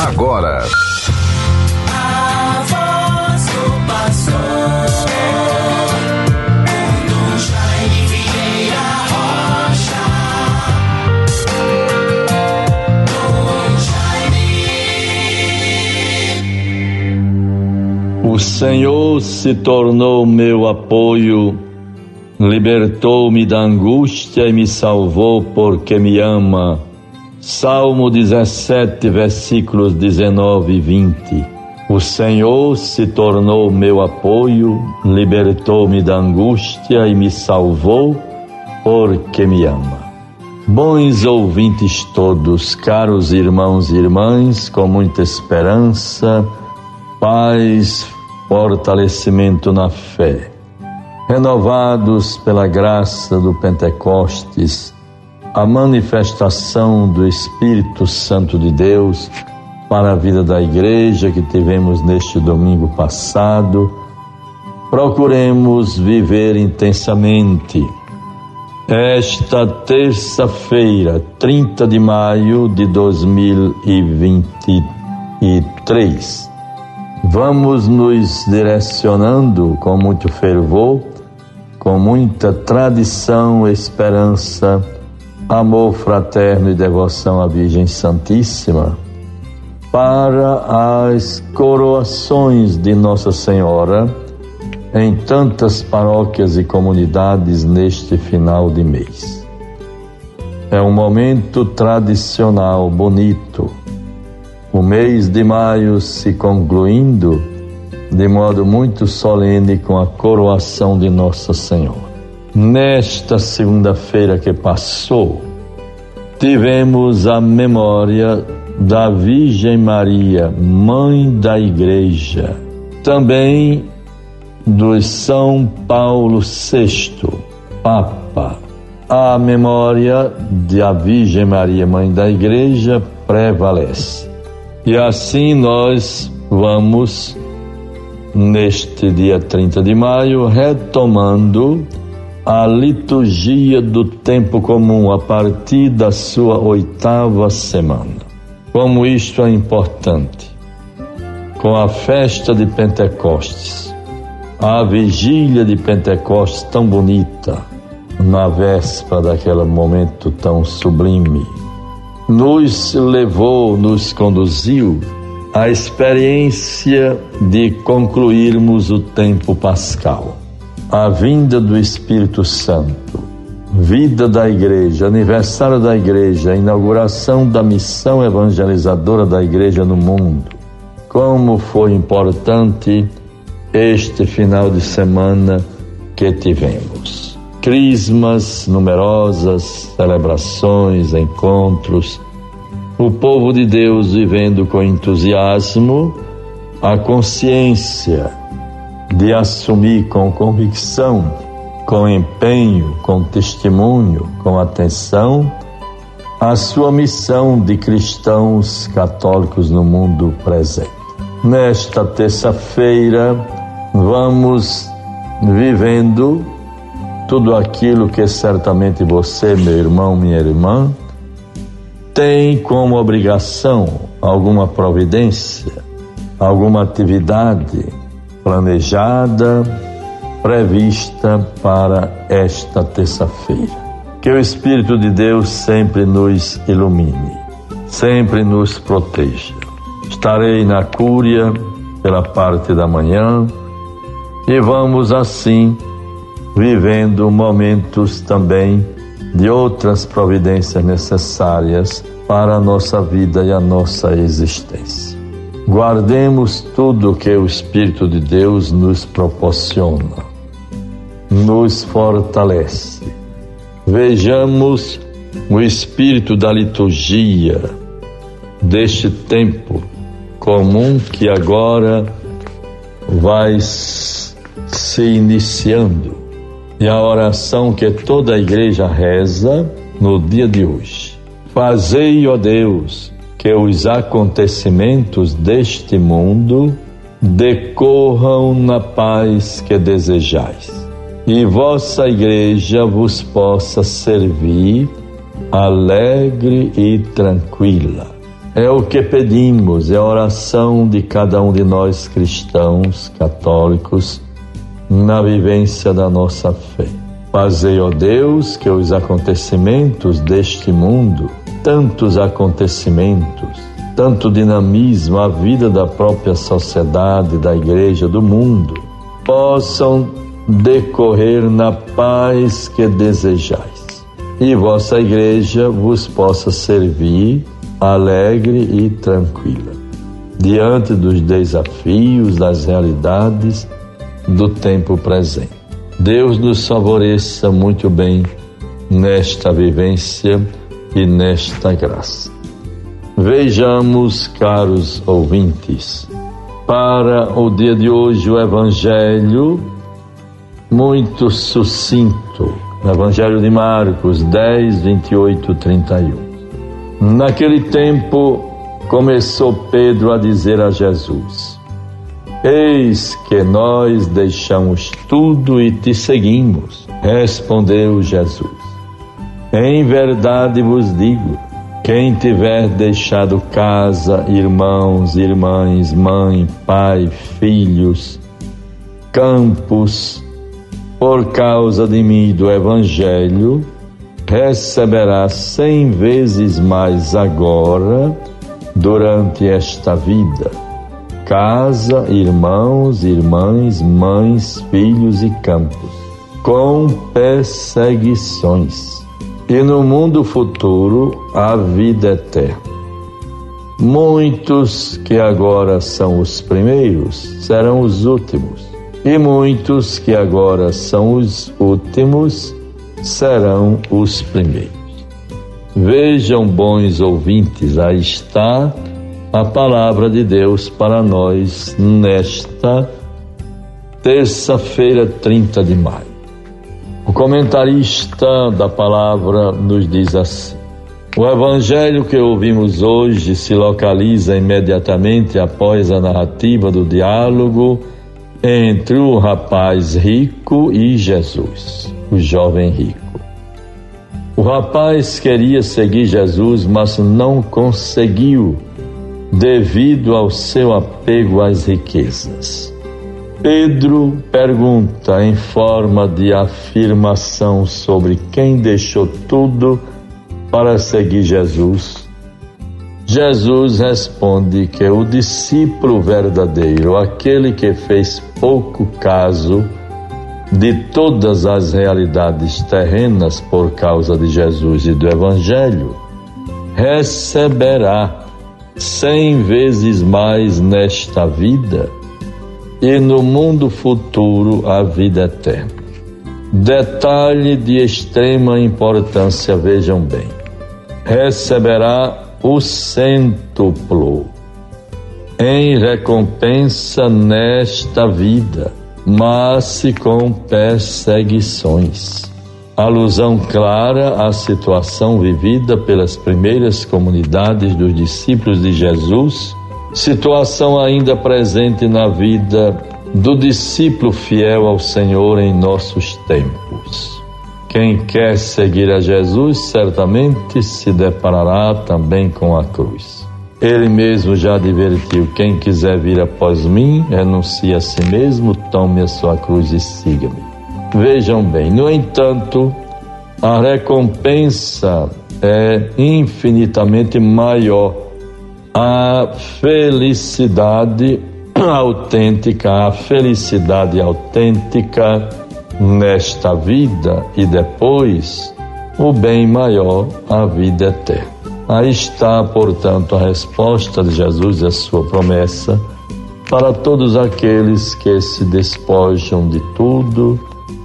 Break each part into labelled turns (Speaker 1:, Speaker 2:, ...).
Speaker 1: agora.
Speaker 2: O Senhor se tornou meu apoio, libertou-me da angústia e me salvou porque me ama. Salmo 17, versículos 19 e 20. O Senhor se tornou meu apoio, libertou-me da angústia e me salvou porque me ama. Bons ouvintes todos, caros irmãos e irmãs, com muita esperança, paz, fortalecimento na fé. Renovados pela graça do Pentecostes, a manifestação do Espírito Santo de Deus para a vida da igreja que tivemos neste domingo passado, procuremos viver intensamente. Esta terça-feira, 30 de maio de 2023, vamos nos direcionando com muito fervor, com muita tradição, esperança, amor fraterno e devoção à Virgem Santíssima para as coroações de Nossa Senhora em tantas paróquias e comunidades neste final de mês. É um momento tradicional, bonito. O mês de maio se concluindo de modo muito solene com a coroação de Nossa Senhora. Nesta segunda-feira que passou, tivemos a memória da Virgem Maria, Mãe da Igreja, também do São Paulo VI, Papa. A memória da Virgem Maria, Mãe da Igreja, prevalece. E assim nós vamos, neste dia 30 de maio, retomando a liturgia do tempo comum a partir da sua oitava semana. Como isto é importante. Com a festa de Pentecostes, a vigília de Pentecostes tão bonita, na véspera daquele momento tão sublime, nos levou, nos conduziu à experiência de concluirmos o tempo pascal a vinda do Espírito Santo, vida da igreja, aniversário da igreja, inauguração da missão evangelizadora da igreja no mundo. Como foi importante este final de semana que tivemos. Crismas numerosas, celebrações, encontros, o povo de Deus vivendo com entusiasmo a consciência de assumir com convicção, com empenho, com testemunho, com atenção, a sua missão de cristãos católicos no mundo presente. Nesta terça-feira, vamos vivendo tudo aquilo que certamente você, meu irmão, minha irmã, tem como obrigação alguma providência, alguma atividade planejada, prevista para esta terça-feira. Que o Espírito de Deus sempre nos ilumine, sempre nos proteja. Estarei na Cúria pela parte da manhã e vamos assim vivendo momentos também de outras providências necessárias para a nossa vida e a nossa existência. Guardemos tudo que o Espírito de Deus nos proporciona, nos fortalece. Vejamos o espírito da liturgia deste tempo comum que agora vai se iniciando e a oração que toda a igreja reza no dia de hoje. Fazei, ó Deus, que os acontecimentos deste mundo decorram na paz que desejais, e vossa igreja vos possa servir alegre e tranquila. É o que pedimos, é a oração de cada um de nós cristãos, católicos, na vivência da nossa fé. Fazei, ó Deus, que os acontecimentos deste mundo, tantos acontecimentos, tanto dinamismo, a vida da própria sociedade, da igreja, do mundo, possam decorrer na paz que desejais. E vossa igreja vos possa servir alegre e tranquila, diante dos desafios, das realidades do tempo presente. Deus nos favoreça muito bem nesta vivência e nesta graça. Vejamos, caros ouvintes, para o dia de hoje o Evangelho muito sucinto, o Evangelho de Marcos 10, 28, 31. Naquele tempo começou Pedro a dizer a Jesus: Eis que nós deixamos tudo e te seguimos. Respondeu Jesus: Em verdade vos digo: quem tiver deixado casa, irmãos, irmãs, mãe, pai, filhos, campos, por causa de mim e do Evangelho, receberá cem vezes mais agora durante esta vida casa, irmãos, irmãs, mães, filhos e campos, com perseguições. E no mundo futuro, a vida eterna. Muitos que agora são os primeiros serão os últimos, e muitos que agora são os últimos serão os primeiros. Vejam, bons ouvintes, aí está a palavra de Deus para nós nesta terça-feira, 30 de maio. O comentarista da palavra nos diz assim: O evangelho que ouvimos hoje se localiza imediatamente após a narrativa do diálogo entre o rapaz rico e Jesus, o jovem rico. O rapaz queria seguir Jesus, mas não conseguiu devido ao seu apego às riquezas. Pedro pergunta em forma de afirmação sobre quem deixou tudo para seguir Jesus. Jesus responde que o discípulo verdadeiro, aquele que fez pouco caso de todas as realidades terrenas por causa de Jesus e do Evangelho, receberá cem vezes mais nesta vida e no mundo futuro a vida eterna. Detalhe de extrema importância, vejam bem: receberá o cêntuplo em recompensa nesta vida, mas com perseguições alusão clara à situação vivida pelas primeiras comunidades dos discípulos de Jesus, situação ainda presente na vida do discípulo fiel ao Senhor em nossos tempos. Quem quer seguir a Jesus certamente se deparará também com a cruz. Ele mesmo já advertiu: quem quiser vir após mim, renuncie a si mesmo, tome a sua cruz e siga-me. Vejam bem, no entanto, a recompensa é infinitamente maior. A felicidade autêntica, a felicidade autêntica nesta vida e depois o bem maior, a vida eterna. Aí está, portanto, a resposta de Jesus e a sua promessa para todos aqueles que se despojam de tudo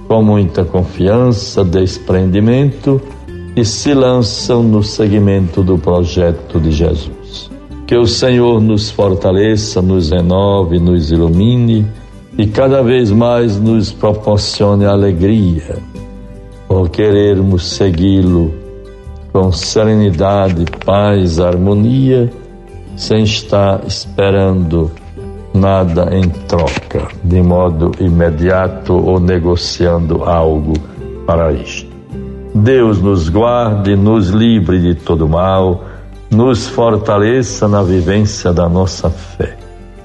Speaker 2: com muita confiança, desprendimento e se lançam no seguimento do projeto de Jesus. Que o Senhor nos fortaleça, nos renove, nos ilumine e cada vez mais nos proporcione alegria por querermos segui-lo com serenidade, paz, harmonia, sem estar esperando nada em troca, de modo imediato ou negociando algo para isto. Deus nos guarde, nos livre de todo mal, nos fortaleça na vivência da nossa fé.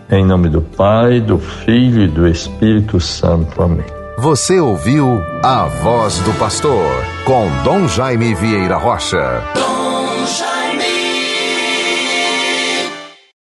Speaker 2: Em nome do Pai, do Filho e do Espírito Santo. Amém.
Speaker 3: Você ouviu a voz do pastor com Dom Jaime Vieira Rocha.
Speaker 4: Dom Jaime.